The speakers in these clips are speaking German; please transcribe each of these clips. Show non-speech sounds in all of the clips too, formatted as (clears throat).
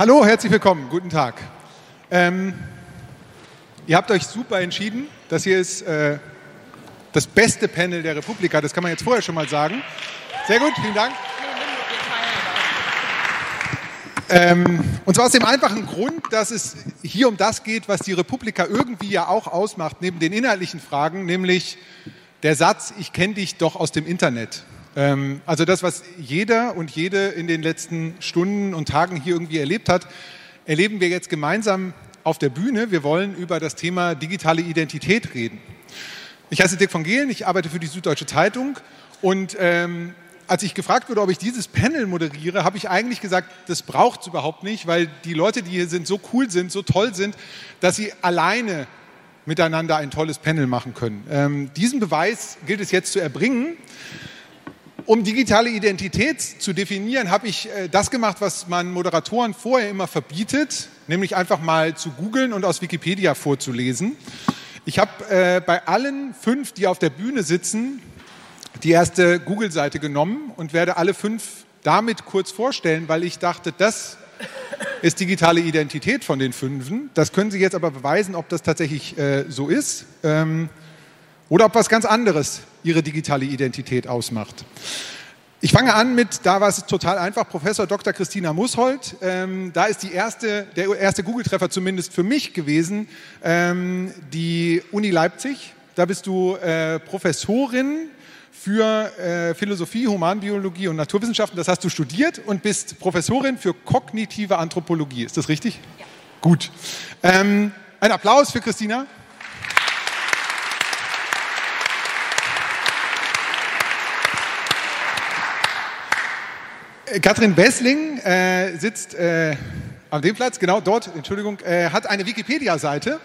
Hallo, herzlich willkommen, guten Tag. Ähm, ihr habt euch super entschieden. Das hier ist äh, das beste Panel der Republika, das kann man jetzt vorher schon mal sagen. Sehr gut, vielen Dank. Ähm, und zwar aus dem einfachen Grund, dass es hier um das geht, was die Republika irgendwie ja auch ausmacht, neben den inhaltlichen Fragen, nämlich der Satz, ich kenne dich doch aus dem Internet. Ähm, also das, was jeder und jede in den letzten Stunden und Tagen hier irgendwie erlebt hat, erleben wir jetzt gemeinsam auf der Bühne. Wir wollen über das Thema digitale Identität reden. Ich heiße Dirk von Gehlen, ich arbeite für die Süddeutsche Zeitung und ähm, als ich gefragt wurde, ob ich dieses Panel moderiere, habe ich eigentlich gesagt, das braucht es überhaupt nicht, weil die Leute, die hier sind, so cool sind, so toll sind, dass sie alleine miteinander ein tolles Panel machen können. Ähm, diesen Beweis gilt es jetzt zu erbringen. Um digitale Identität zu definieren, habe ich äh, das gemacht, was man Moderatoren vorher immer verbietet, nämlich einfach mal zu googeln und aus Wikipedia vorzulesen. Ich habe äh, bei allen fünf, die auf der Bühne sitzen, die erste Google-Seite genommen und werde alle fünf damit kurz vorstellen, weil ich dachte, das ist digitale Identität von den fünfen. Das können Sie jetzt aber beweisen, ob das tatsächlich äh, so ist ähm, oder ob was ganz anderes Ihre digitale Identität ausmacht. Ich fange an mit, da war es total einfach, Professor Dr. Christina Mushold. Ähm, da ist die erste, der erste Google-Treffer zumindest für mich gewesen, ähm, die Uni Leipzig. Da bist du äh, Professorin für äh, Philosophie, Humanbiologie und Naturwissenschaften. Das hast du studiert und bist Professorin für kognitive Anthropologie. Ist das richtig? Ja. Gut. Ähm, ein Applaus für Christina. Katrin Bessling äh, sitzt äh, an dem Platz, genau dort, Entschuldigung, äh, hat eine Wikipedia-Seite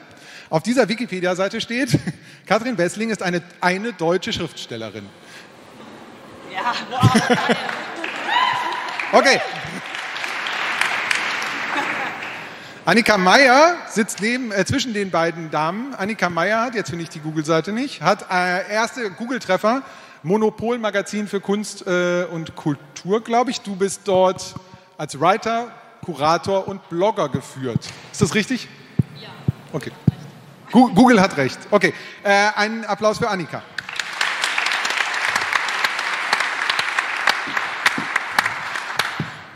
auf dieser Wikipedia-Seite steht, (laughs) Katrin Wessling ist eine, eine deutsche Schriftstellerin. Ja. (laughs) Okay. Annika Meyer sitzt neben, äh, zwischen den beiden Damen. Annika Meyer hat, jetzt finde ich die Google-Seite nicht, hat äh, erste Google-Treffer, Monopol-Magazin für Kunst äh, und Kultur, glaube ich. Du bist dort als Writer, Kurator und Blogger geführt. Ist das richtig? Ja. Okay. Google hat recht. Okay, äh, einen Applaus für Annika.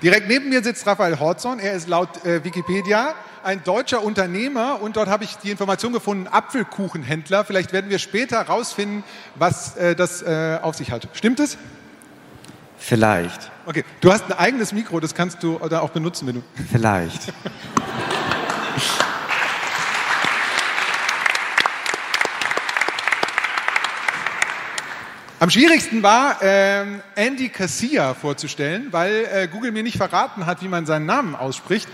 Direkt neben mir sitzt Raphael Horzon. Er ist laut äh, Wikipedia ein deutscher Unternehmer und dort habe ich die Information gefunden, Apfelkuchenhändler. Vielleicht werden wir später herausfinden, was äh, das äh, auf sich hat. Stimmt es? Vielleicht. Okay, du hast ein eigenes Mikro, das kannst du da auch benutzen, wenn du. Vielleicht. Am schwierigsten war, ähm, Andy Cassia vorzustellen, weil äh, Google mir nicht verraten hat, wie man seinen Namen ausspricht.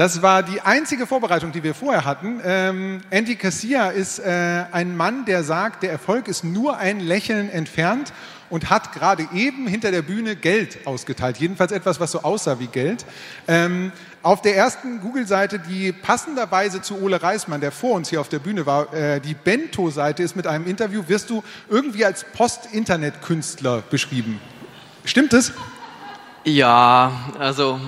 Das war die einzige Vorbereitung, die wir vorher hatten. Ähm, Andy Cassia ist äh, ein Mann, der sagt, der Erfolg ist nur ein Lächeln entfernt und hat gerade eben hinter der Bühne Geld ausgeteilt. Jedenfalls etwas, was so aussah wie Geld. Ähm, auf der ersten Google-Seite, die passenderweise zu Ole Reismann, der vor uns hier auf der Bühne war, äh, die Bento-Seite ist mit einem Interview, wirst du irgendwie als Post-Internet-Künstler beschrieben. Stimmt es? Ja, also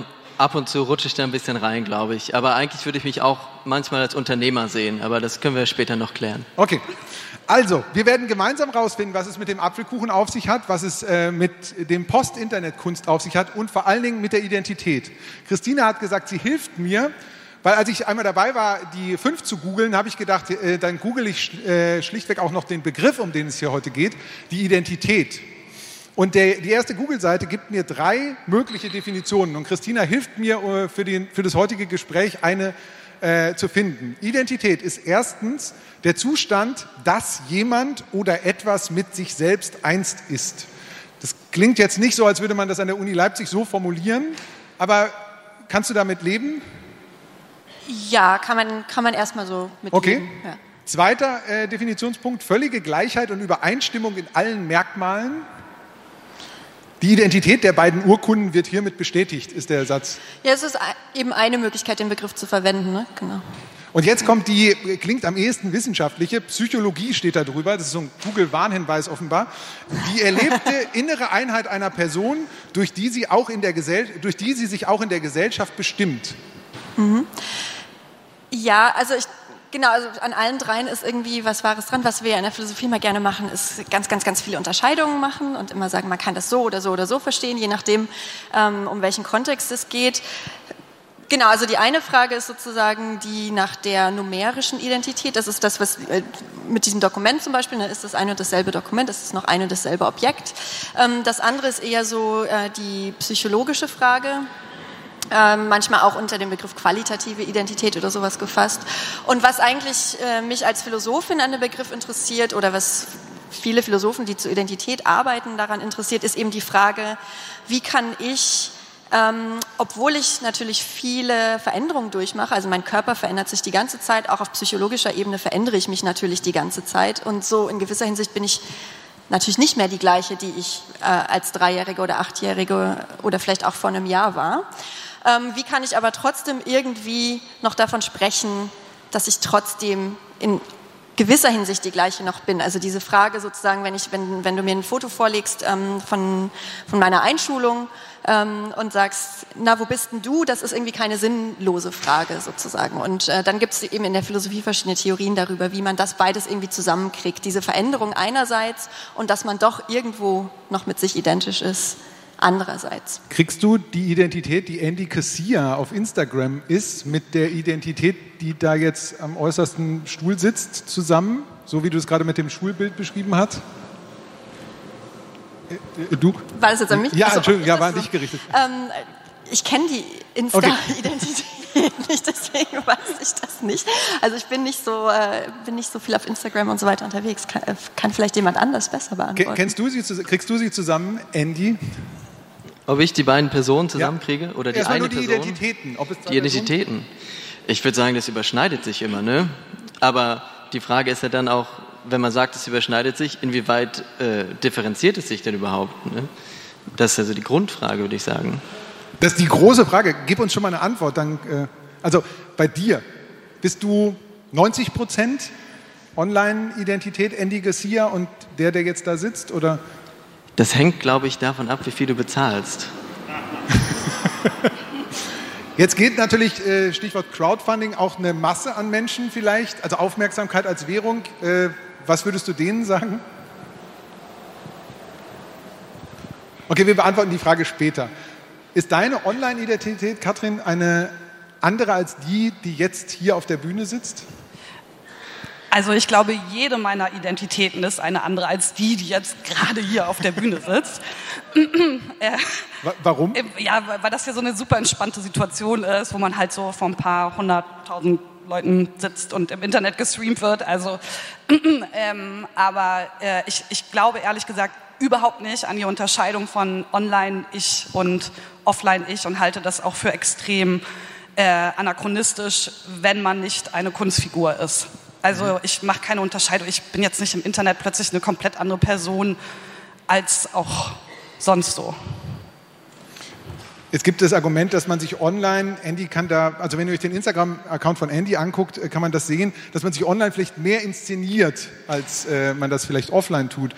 ab und zu rutsche ich da ein bisschen rein, glaube ich. Aber eigentlich würde ich mich auch manchmal als Unternehmer sehen. Aber das können wir später noch klären. Okay. Also, wir werden gemeinsam rausfinden, was es mit dem Apfelkuchen auf sich hat, was es äh, mit dem Post-Internet-Kunst auf sich hat und vor allen Dingen mit der Identität. Christina hat gesagt, sie hilft mir, weil als ich einmal dabei war, die fünf zu googeln, habe ich gedacht, äh, dann google ich äh, schlichtweg auch noch den Begriff, um den es hier heute geht, die Identität. Und der, die erste Google-Seite gibt mir drei mögliche Definitionen und Christina hilft mir äh, für, den, für das heutige Gespräch eine äh, zu finden. Identität ist erstens der Zustand, dass jemand oder etwas mit sich selbst einst ist. Das klingt jetzt nicht so, als würde man das an der Uni Leipzig so formulieren, aber kannst du damit leben? Ja, kann man, kann man erstmal so mitleben. Okay. Ja. Zweiter äh, Definitionspunkt, völlige Gleichheit und Übereinstimmung in allen Merkmalen. Die Identität der beiden Urkunden wird hiermit bestätigt, ist der Satz. Ja, es ist eben eine Möglichkeit, den Begriff zu verwenden. Ne? Genau. Und jetzt kommt die, klingt am ehesten wissenschaftliche, Psychologie steht da drüber, das ist so ein Google-Warnhinweis offenbar. Die erlebte (laughs) innere Einheit einer Person, durch die sie, auch in der Gesell durch die sie sich auch in der Gesellschaft bestimmt. Mhm. Ja, also ich Genau, also an allen dreien ist irgendwie was Wahres dran. Was wir in der Philosophie mal gerne machen, ist ganz, ganz, ganz viele Unterscheidungen machen und immer sagen, man kann das so oder so oder so verstehen, je nachdem, ähm, um welchen Kontext es geht. Genau, also die eine Frage ist sozusagen die nach der numerischen Identität. Das ist das, was äh, mit diesem Dokument zum Beispiel, da ne, ist das ein und dasselbe Dokument, das ist noch ein und dasselbe Objekt. Ähm, das andere ist eher so äh, die psychologische Frage, ähm, manchmal auch unter dem Begriff qualitative Identität oder sowas gefasst. Und was eigentlich äh, mich als Philosophin an dem Begriff interessiert oder was viele Philosophen, die zur Identität arbeiten, daran interessiert, ist eben die Frage, wie kann ich ähm, obwohl ich natürlich viele Veränderungen durchmache, also mein Körper verändert sich die ganze Zeit, auch auf psychologischer Ebene verändere ich mich natürlich die ganze Zeit und so in gewisser Hinsicht bin ich natürlich nicht mehr die gleiche, die ich äh, als Dreijährige oder Achtjährige oder vielleicht auch vor einem Jahr war. Ähm, wie kann ich aber trotzdem irgendwie noch davon sprechen, dass ich trotzdem in gewisser Hinsicht die gleiche noch bin. Also diese Frage sozusagen, wenn, ich, wenn, wenn du mir ein Foto vorlegst ähm, von, von meiner Einschulung ähm, und sagst, na, wo bist denn du? Das ist irgendwie keine sinnlose Frage sozusagen. Und äh, dann gibt es eben in der Philosophie verschiedene Theorien darüber, wie man das beides irgendwie zusammenkriegt. Diese Veränderung einerseits und dass man doch irgendwo noch mit sich identisch ist andererseits. Kriegst du die Identität, die Andy Cassia auf Instagram ist, mit der Identität, die da jetzt am äußersten Stuhl sitzt, zusammen, so wie du es gerade mit dem Schulbild beschrieben hast? Äh, du? War das jetzt an mich? Ja, also, Entschuldigung, ja, war an dich gerichtet. Ähm, ich kenne die Insta-Identität okay. nicht, deswegen weiß ich das nicht. Also ich bin nicht so, äh, bin nicht so viel auf Instagram und so weiter unterwegs. Kann, äh, kann vielleicht jemand anders besser beantworten. Kennst du sie, kriegst du sie zusammen, Andy? Ob ich die beiden Personen zusammenkriege ja. oder die Erstmal eine nur die Person? Identitäten. Ob es die Identitäten. Ich würde sagen, das überschneidet sich immer, ne? Aber die Frage ist ja dann auch, wenn man sagt, es überschneidet sich, inwieweit äh, differenziert es sich denn überhaupt? Ne? Das ist also die Grundfrage, würde ich sagen. Das ist die große Frage. Gib uns schon mal eine Antwort. Dann, äh, also bei dir, bist du 90 Prozent Online-Identität Andy Garcia und der, der jetzt da sitzt? Oder? Das hängt, glaube ich, davon ab, wie viel du bezahlst. (laughs) Jetzt geht natürlich, äh, Stichwort Crowdfunding, auch eine Masse an Menschen vielleicht, also Aufmerksamkeit als Währung. Äh, was würdest du denen sagen? Okay, wir beantworten die Frage später. Ist deine Online-Identität, Katrin, eine andere als die, die jetzt hier auf der Bühne sitzt? Also ich glaube, jede meiner Identitäten ist eine andere als die, die jetzt gerade hier auf der Bühne sitzt. (clears throat) äh, Warum? Äh, ja, weil das ja so eine super entspannte Situation ist, wo man halt so vor ein paar hunderttausend Leuten sitzt und im Internet gestreamt wird. Also, (clears throat) ähm, aber äh, ich, ich glaube ehrlich gesagt überhaupt nicht an die Unterscheidung von Online-Ich und Offline-Ich und halte das auch für extrem äh, anachronistisch, wenn man nicht eine Kunstfigur ist. Also ich mache keine Unterscheidung. Ich bin jetzt nicht im Internet plötzlich eine komplett andere Person als auch sonst so. Es gibt das Argument, dass man sich online, Andy kann da, also wenn ihr euch den Instagram-Account von Andy anguckt, kann man das sehen, dass man sich online vielleicht mehr inszeniert, als äh, man das vielleicht offline tut.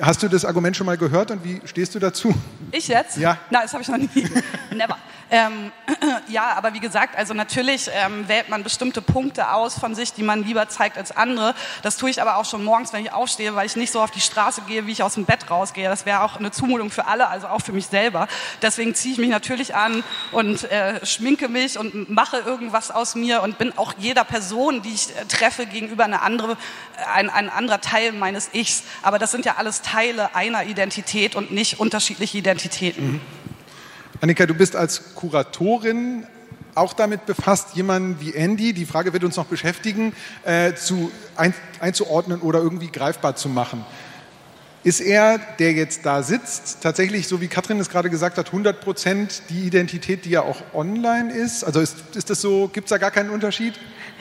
Hast du das Argument schon mal gehört und wie stehst du dazu? Ich jetzt? Ja. Nein, das habe ich noch nie. (laughs) Never. Ähm, (clears throat) ja, aber wie gesagt, also natürlich ähm, wählt man bestimmte Punkte aus von sich, die man lieber zeigt als andere. Das tue ich aber auch schon morgens, wenn ich aufstehe, weil ich nicht so auf die Straße gehe, wie ich aus dem Bett rausgehe. Das wäre auch eine Zumutung für alle, also auch für mich selber. Deswegen ziehe ich mich natürlich an und äh, schminke mich und mache irgendwas aus mir und bin auch jeder Person, die ich äh, treffe, gegenüber eine andere, ein, ein anderer Teil meines Ichs. Aber das sind ja alles Teile einer Identität und nicht unterschiedliche Identitäten. Mhm. Annika, du bist als Kuratorin auch damit befasst, jemanden wie Andy, die Frage wird uns noch beschäftigen, äh, zu, ein, einzuordnen oder irgendwie greifbar zu machen. Ist er, der jetzt da sitzt, tatsächlich, so wie Katrin es gerade gesagt hat, 100 Prozent die Identität, die ja auch online ist? Also ist, ist das so, gibt es da gar keinen Unterschied?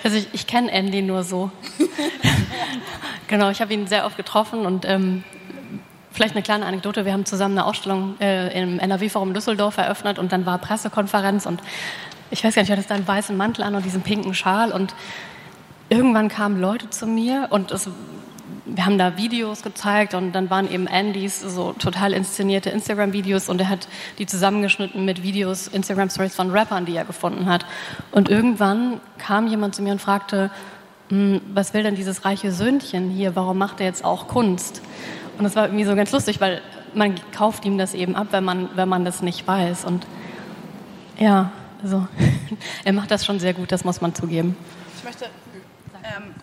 Also ich, ich kenne Andy nur so. (laughs) genau, ich habe ihn sehr oft getroffen und ähm, Vielleicht eine kleine Anekdote. Wir haben zusammen eine Ausstellung äh, im NRW-Forum Düsseldorf eröffnet und dann war Pressekonferenz und ich weiß gar nicht, ich hatte einen weißen Mantel an und diesen pinken Schal und irgendwann kamen Leute zu mir und es, wir haben da Videos gezeigt und dann waren eben Andys so total inszenierte Instagram-Videos und er hat die zusammengeschnitten mit Videos, Instagram-Stories von Rappern, die er gefunden hat. Und irgendwann kam jemand zu mir und fragte, hm, was will denn dieses reiche Söhnchen hier, warum macht er jetzt auch Kunst? Und das war irgendwie so ganz lustig, weil man kauft ihm das eben ab, wenn man, wenn man das nicht weiß. Und ja, also (laughs) er macht das schon sehr gut, das muss man zugeben. Ich möchte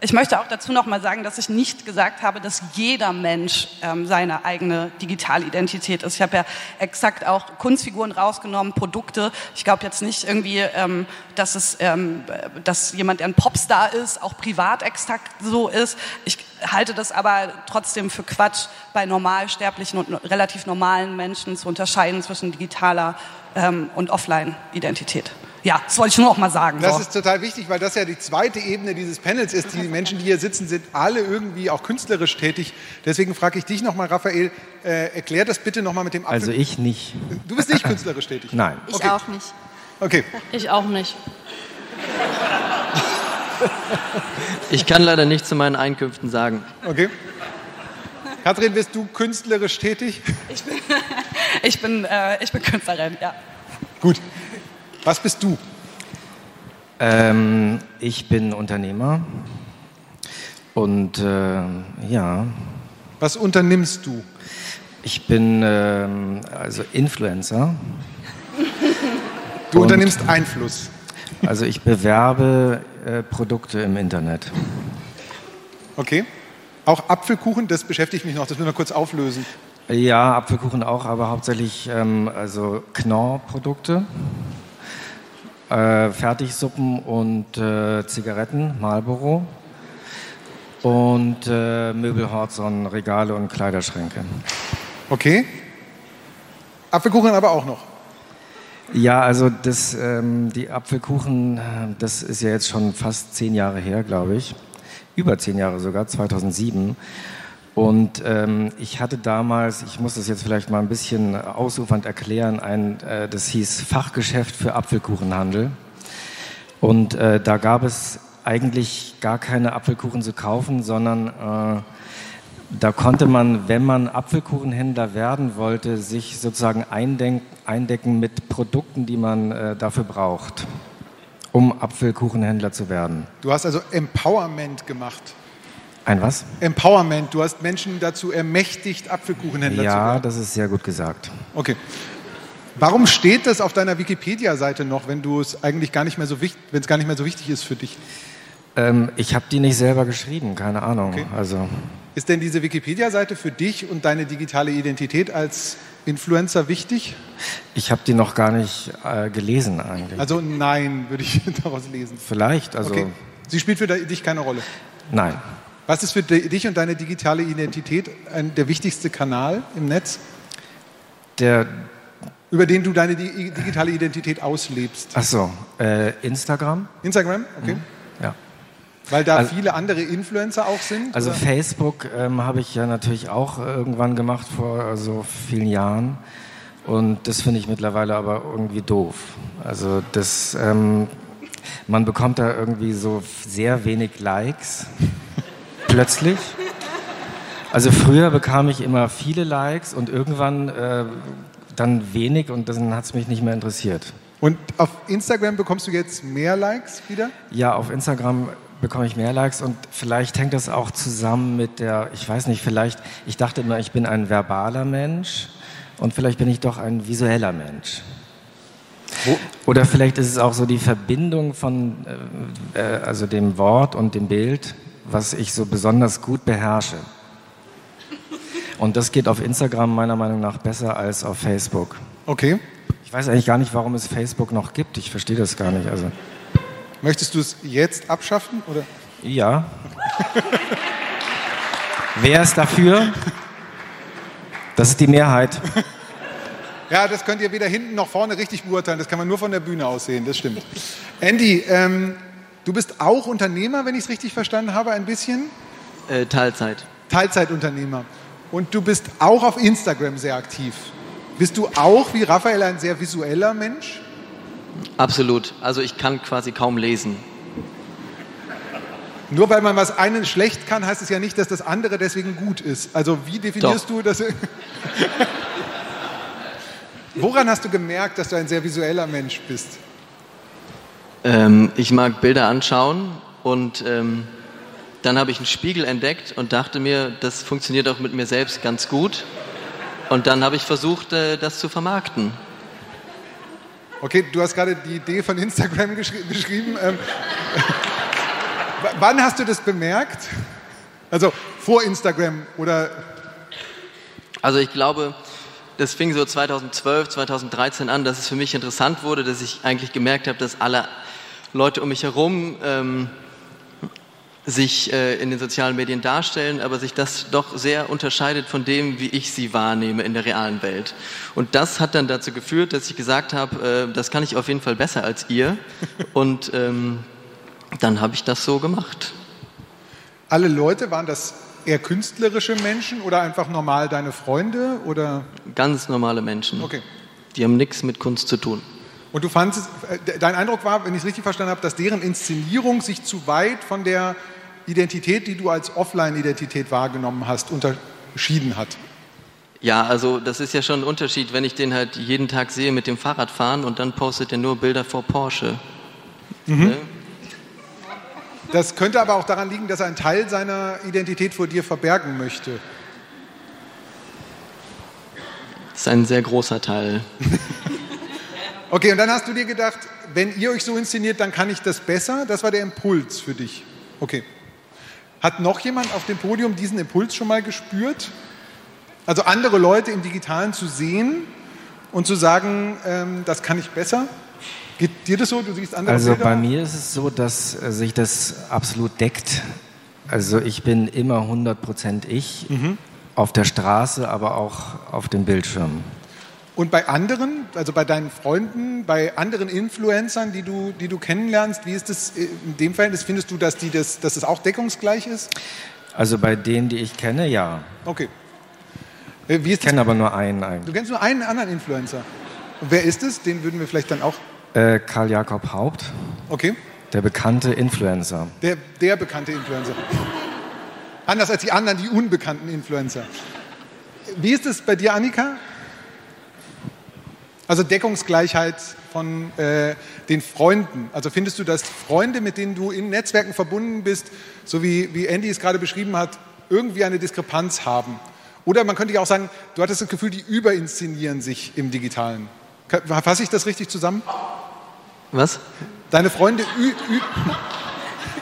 ich möchte auch dazu noch mal sagen, dass ich nicht gesagt habe, dass jeder Mensch ähm, seine eigene digitale Identität ist. Ich habe ja exakt auch Kunstfiguren rausgenommen, Produkte. Ich glaube jetzt nicht irgendwie, ähm, dass es, ähm, dass jemand, der ein Popstar ist, auch privat exakt so ist. Ich halte das aber trotzdem für Quatsch, bei normalsterblichen und relativ normalen Menschen zu unterscheiden zwischen digitaler ähm, und Offline-Identität. Ja, das wollte ich nur noch mal sagen. Das so. ist total wichtig, weil das ja die zweite Ebene dieses Panels ist. Die Menschen, die hier sitzen, sind alle irgendwie auch künstlerisch tätig. Deswegen frage ich dich noch mal, Raphael, äh, erklär das bitte noch mal mit dem Apfel. Also ich nicht. Du bist nicht künstlerisch tätig? (laughs) Nein. Ich Okay. auch nicht. Okay. Ich auch nicht. Ich kann leider nicht zu meinen Einkünften sagen. Okay. Kathrin, bist du künstlerisch tätig? (laughs) Ich bin, äh, ich bin Künstlerin, ja. Gut. Was bist du? Ähm, ich bin Unternehmer und äh, ja, Was unternimmst du? ich bin ähm, also Influencer. Du Und- unternimmst Einfluss. Also ich bewerbe äh, Produkte im Internet. Okay. Auch Apfelkuchen, das beschäftigt mich noch, das müssen wir kurz auflösen. Ja, Apfelkuchen auch, aber hauptsächlich ähm, also Knorr-Produkte, äh, Fertigsuppen und äh, Zigaretten, Marlboro und äh, Möbelhortzon, Regale und Kleiderschränke. Okay. Apfelkuchen aber auch noch. Ja, also das, ähm, die Apfelkuchen, äh, das ist ja jetzt schon fast zehn Jahre her, glaube ich. Über zehn Jahre sogar, 2007. Und ähm, ich hatte damals, ich muss das jetzt vielleicht mal ein bisschen ausufernd erklären, ein, äh, das hieß Fachgeschäft für Apfelkuchenhandel. Und äh, da gab es eigentlich gar keine Apfelkuchen zu kaufen, sondern äh, da konnte man, wenn man Apfelkuchenhändler werden wollte, sich sozusagen eindecken mit Produkten, die man äh, dafür braucht, um Apfelkuchenhändler zu werden. Du hast also Empowerment gemacht. Ein was? Empowerment, du hast Menschen dazu ermächtigt, Apfelkuchenhändler zu Ja, werden. das ist sehr gut gesagt. Okay. Warum steht das auf deiner Wikipedia-Seite noch, wenn du es eigentlich gar nicht mehr so wichtig, wenn es gar nicht mehr so wichtig ist für dich? Ähm, ich habe die nicht selber geschrieben, keine Ahnung. Okay. Also Ist denn diese Wikipedia-Seite für dich und deine digitale Identität als Influencer wichtig? ich habe die noch gar nicht äh, gelesen eigentlich. Also nein, würde ich (laughs) daraus lesen. Vielleicht, also Okay. Sie spielt für dich keine Rolle. nein. Was ist für di- dich und deine digitale Identität ein, der wichtigste Kanal im Netz, Der, über den du deine di digitale Identität auslebst? ach so, äh, Instagram? Instagram? Okay. Ja. Weil da Also- viele andere Influencer auch sind? Also oder? Facebook ähm, habe ich ja natürlich auch irgendwann gemacht vor so vielen Jahren. Und das finde ich mittlerweile aber irgendwie doof. Also das, ähm, man bekommt da irgendwie so sehr wenig Likes plötzlich. Also früher bekam ich immer viele Likes und irgendwann äh, dann wenig und dann hat es mich nicht mehr interessiert. Und auf Instagram bekommst du jetzt mehr Likes wieder? Ja, auf Instagram bekomme ich mehr Likes und vielleicht hängt das auch zusammen mit der, ich weiß nicht, vielleicht, ich dachte immer, ich bin ein verbaler Mensch und vielleicht bin ich doch ein visueller Mensch. Oder vielleicht ist es auch so die Verbindung von äh, äh, also dem Wort und dem Bild, was ich so besonders gut beherrsche. Und das geht auf Instagram meiner Meinung nach besser als auf Facebook. Okay. Ich weiß eigentlich gar nicht, warum es Facebook noch gibt. Ich verstehe das gar nicht. Also Möchtest du es jetzt abschaffen? Oder? Ja. Wer ist dafür? Das ist die Mehrheit. Ja, das könnt ihr weder hinten noch vorne richtig beurteilen. Das kann man nur von der Bühne aus sehen, das stimmt. Andy, ähm, du bist auch Unternehmer, wenn ich es richtig verstanden habe, ein bisschen. Äh, Teilzeit. Teilzeitunternehmer. Und du bist auch auf Instagram sehr aktiv. Bist du auch wie Raphael ein sehr visueller Mensch? Absolut. Also ich kann quasi kaum lesen. Nur weil man was einen schlecht kann, heißt es ja nicht, dass das andere deswegen gut ist. Also wie definierst Doch. du das? (laughs) Woran hast du gemerkt, dass du ein sehr visueller Mensch bist? Ähm, ich mag Bilder anschauen und ähm, dann habe ich einen Spiegel entdeckt und dachte mir, das funktioniert auch mit mir selbst ganz gut. Und dann habe ich versucht, äh, das zu vermarkten. Okay, du hast gerade die Idee von Instagram geschri beschrieben. Ähm, wann hast du das bemerkt? Also vor Instagram oder Also ich glaube, das fing so 2012, 2013 an, dass es für mich interessant wurde, dass ich eigentlich gemerkt habe, dass alle Leute um mich herum ähm, sich äh, in den sozialen Medien darstellen, aber sich das doch sehr unterscheidet von dem, wie ich sie wahrnehme in der realen Welt. Und das hat dann dazu geführt, dass ich gesagt habe, äh, das kann ich auf jeden Fall besser als ihr. (laughs) Und ähm, dann habe ich das so gemacht. alle Leute, waren das eher künstlerische Menschen oder einfach normal deine Freunde? Oder? Ganz normale Menschen. Okay. Die haben nichts mit Kunst zu tun. Und du fandest, äh, dein Eindruck war, wenn ich es richtig verstanden habe, dass deren Inszenierung sich zu weit von der Identität, die du als Offline-Identität wahrgenommen hast, unterschieden hat. Ja, also das ist ja schon ein Unterschied, wenn ich den halt jeden Tag sehe mit dem Fahrrad fahren und dann postet er nur Bilder vor Porsche. Ne? Das könnte aber auch daran liegen, dass er einen Teil seiner Identität vor dir verbergen möchte. Das ist ein sehr großer Teil. (laughs) Okay, und dann hast du dir gedacht, wenn ihr euch so inszeniert, dann kann ich das besser. Das war der Impuls für dich. Okay. Hat noch jemand auf dem Podium diesen Impuls schon mal gespürt? Also andere Leute im Digitalen zu sehen und zu sagen, ähm, das kann ich besser? Geht dir das so? Du siehst andere Also Bilder? bei mir ist es so, dass äh, sich das absolut deckt. Also ich bin immer 100% ich, auf der Straße, aber auch auf dem Bildschirm. Und bei anderen, also bei deinen Freunden, bei anderen Influencern, die du, die du kennenlernst, wie ist das in dem Verhältnis? Findest du, dass, die das, dass das auch deckungsgleich ist? Also bei denen, die ich kenne, ja. Okay. Äh, Wie Ich ist das? kenne aber nur einen Du eigentlich. kennst nur einen anderen Influencer. Und wer ist es? Den würden wir vielleicht dann auch. Äh, Karl Jakob Haupt, Okay. der bekannte Influencer. Der, der bekannte Influencer. Anders als die anderen, die unbekannten Influencer. Wie ist es bei dir, Annika? Also Deckungsgleichheit von äh, den Freunden. Also findest du, dass Freunde, mit denen du in Netzwerken verbunden bist, so wie, wie Andy es gerade beschrieben hat, irgendwie eine Diskrepanz haben? Oder man könnte ja auch sagen, du hattest das Gefühl, die überinszenieren sich im Digitalen. Fasse ich das richtig zusammen? Was? Deine Freunde,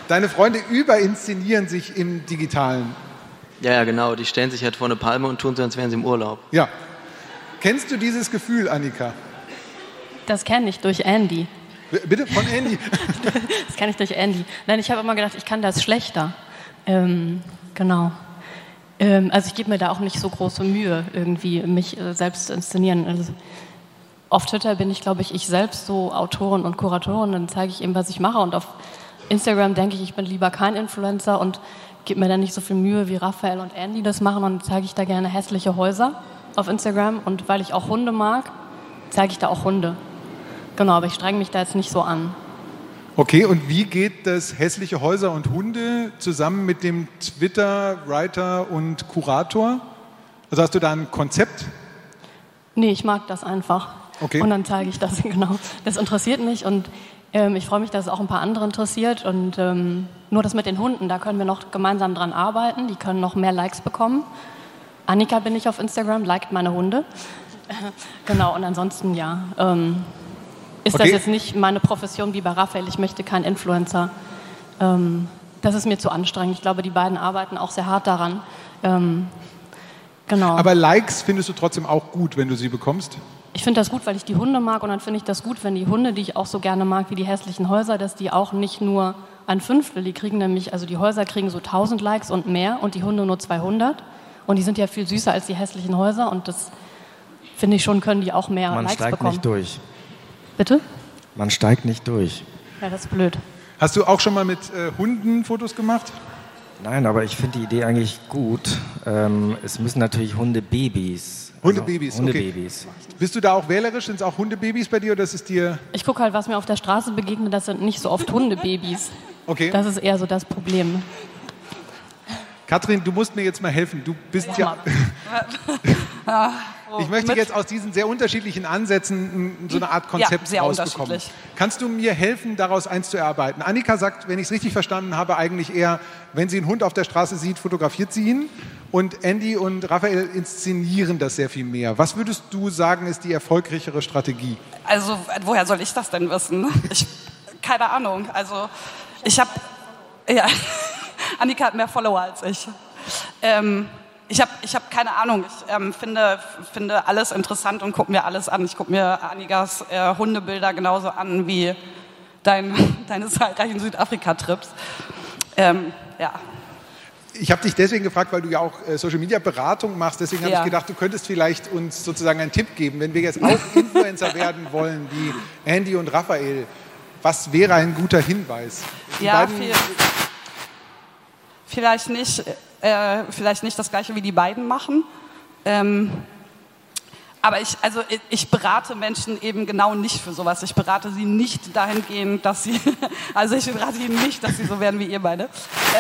deine Freunde überinszenieren sich im Digitalen. Ja, ja, genau. Die stellen sich halt vor eine Palme und tun so, als wären sie im Urlaub. Ja. Kennst du dieses Gefühl, Annika? Das kenne ich durch Andy. Bitte von Andy. (laughs) Das kenne ich durch Andy. Nein, ich habe immer gedacht, ich kann das schlechter. Ähm, genau. Ähm, also ich gebe mir da auch nicht so große Mühe, irgendwie mich äh, selbst zu inszenieren. Also auf Twitter bin ich, glaube ich, ich selbst so Autorin und Kuratorin. Dann zeige ich eben, was ich mache. Und auf Instagram denke ich, ich bin lieber kein Influencer und gebe mir dann nicht so viel Mühe, wie Raphael und Andy das machen. Und zeige ich da gerne hässliche Häuser auf Instagram. Und weil ich auch Hunde mag, zeige ich da auch Hunde. Genau, aber ich strenge mich da jetzt nicht so an. Okay, und wie geht das hässliche Häuser und Hunde zusammen mit dem Twitter-Writer und Kurator? Also hast du da ein Konzept? Nee, ich mag das einfach. Okay. Und dann zeige ich das, (laughs) genau. Das interessiert mich und ähm, ich freue mich, dass es auch ein paar andere interessiert. Und ähm, nur das mit den Hunden, da können wir noch gemeinsam dran arbeiten. Die können noch mehr Likes bekommen. Annika bin ich auf Instagram, liked meine Hunde. genau, und ansonsten ja. Ähm, ist Okay. das jetzt nicht meine Profession wie bei Raphael? Ich möchte kein Influencer. Ähm, das ist mir zu anstrengend. Ich glaube, die beiden arbeiten auch sehr hart daran. Ähm, genau. Aber Likes findest du trotzdem auch gut, wenn du sie bekommst? Ich finde das gut, weil ich die Hunde mag und dann finde ich das gut, wenn die Hunde, die ich auch so gerne mag, wie die hässlichen Häuser, dass die auch nicht nur ein Fünftel, die kriegen nämlich, also die Häuser kriegen so 1000 Likes und mehr und die Hunde nur 200 und die sind ja viel süßer als die hässlichen Häuser und das finde ich schon, können die auch mehr Man Likes steigt bekommen. nicht durch. Bitte? Man steigt nicht durch. Ja, das ist blöd. Hast du auch schon mal mit äh, Hunden Fotos gemacht? Nein, aber ich finde die Idee eigentlich gut. Ähm, es müssen natürlich Hundebabys. Hundebabys, also Hundebabys. Okay. Bist du da auch wählerisch? Sind es auch Hundebabys bei dir oder ist es dir. Ich gucke halt, was mir auf der Straße begegnet, das sind nicht so oft Hundebabys. Okay. Das ist eher so das Problem. Katrin, du musst mir jetzt mal helfen. Du bist ja. ja ich möchte jetzt aus diesen sehr unterschiedlichen Ansätzen so eine Art Konzept ja, rausbekommen. Kannst du mir helfen, daraus eins zu erarbeiten? Annika sagt, wenn ich es richtig verstanden habe, eigentlich eher, wenn sie einen Hund auf der Straße sieht, fotografiert sie ihn. Und Andy und Raphael inszenieren das sehr viel mehr. Was würdest du sagen, ist die erfolgreichere Strategie? Also, woher soll ich das denn wissen? Ich, keine Ahnung. Also, ich habe. Ja, Annika hat mehr Follower als ich. Ähm, ich habe ich hab keine Ahnung. Ich ähm, finde, finde alles interessant und gucke mir alles an. Ich gucke mir Annikas äh, Hundebilder genauso an wie dein, (laughs) deine zahlreichen Südafrika-Trips. Ähm, ja. Ich habe dich deswegen gefragt, weil du ja auch äh, Social Media Beratung machst. Deswegen habe ja. ich gedacht, du könntest vielleicht uns sozusagen einen Tipp geben, wenn wir jetzt auch (laughs) Influencer werden wollen, wie Andy und Raphael. Was wäre ein guter Hinweis? Die ja, viel, vielleicht nicht äh, vielleicht nicht das gleiche wie die beiden machen. Ähm, aber ich, also ich berate Menschen eben genau nicht für sowas. Ich berate sie nicht dahingehend, dass sie, (laughs) also ich berate sie nicht, dass sie so werden wie ihr beide,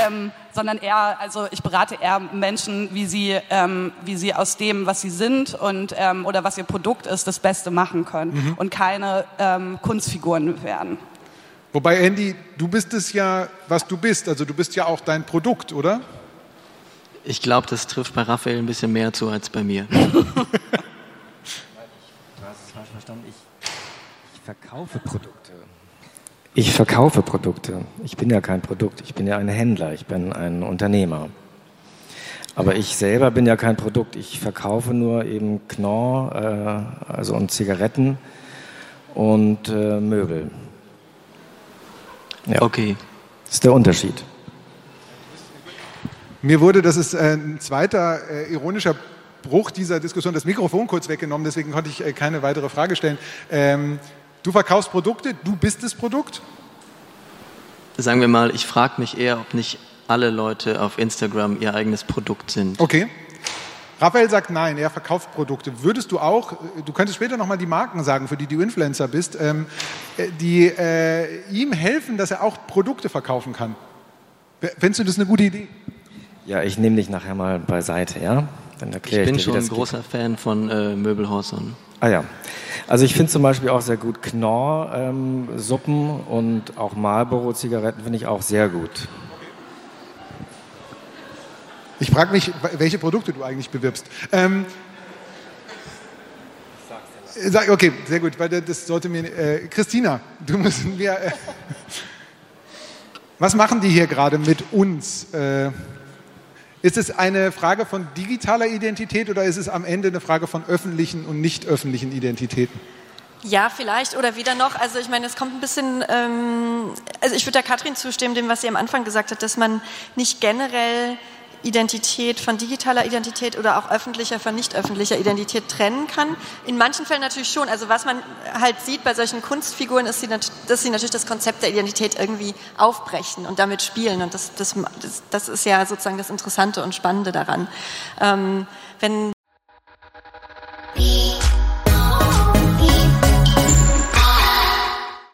ähm, sondern eher, also ich berate eher Menschen, wie sie, ähm, wie sie aus dem, was sie sind und ähm, oder was ihr Produkt ist, das Beste machen können mhm. und keine ähm, Kunstfiguren werden. Wobei Andy, du bist es ja, was du bist. Also du bist ja auch dein Produkt, oder? Ich glaube, das trifft bei Raphael ein bisschen mehr zu als bei mir. du hast es falsch verstanden. Ich, ich verkaufe Produkte. Ich verkaufe Produkte. Ich bin ja kein Produkt. Ich bin ja ein Händler. Ich bin ein Unternehmer. Aber ich selber bin ja kein Produkt. Ich verkaufe nur eben Knorr, äh, also und Zigaretten und äh, Möbel. Ja. Okay. Das ist der Unterschied. Mir wurde, das ist äh, ein zweiter äh, ironischer Bruch dieser Diskussion, das Mikrofon kurz weggenommen, deswegen konnte ich äh, keine weitere Frage stellen. Ähm, du verkaufst Produkte, du bist das Produkt? Sagen wir mal, ich frage mich eher, ob nicht alle Leute auf Instagram ihr eigenes Produkt sind. Okay. Raphael sagt nein, er verkauft Produkte. Würdest du auch, du könntest später nochmal die Marken sagen, für die du Influencer bist, ähm, die äh, ihm helfen, dass er auch Produkte verkaufen kann? Findest du das eine gute Idee? Ja, ich nehme dich nachher mal beiseite, ja? Dann erkläre ich, ich bin schon ein großer geht. Fan von äh, Möbelhäusern. Ah ja. Also ich finde zum Beispiel auch sehr gut Knorr-Suppen ähm, und auch Marlboro-Zigaretten finde ich auch sehr gut. Ich frage mich, welche Produkte du eigentlich bewirbst. Ähm, sag, okay, sehr gut, weil das sollte mir. Äh, Christina, du musst mir. Äh, was machen die hier gerade mit uns? Äh, ist es eine Frage von digitaler Identität oder ist es am Ende eine Frage von öffentlichen und nicht öffentlichen Identitäten? Ja, vielleicht oder wieder noch. Also ich meine, es kommt ein bisschen, ähm, also ich würde der Katrin zustimmen, dem, was sie am Anfang gesagt hat, dass man nicht generell Identität von digitaler Identität oder auch öffentlicher von nicht öffentlicher Identität trennen kann. In manchen Fällen natürlich schon. Also was man halt sieht bei solchen Kunstfiguren ist, dass sie natürlich das Konzept der Identität irgendwie aufbrechen und damit spielen. Und das, das, das ist ja sozusagen das Interessante und Spannende daran. Ähm, wenn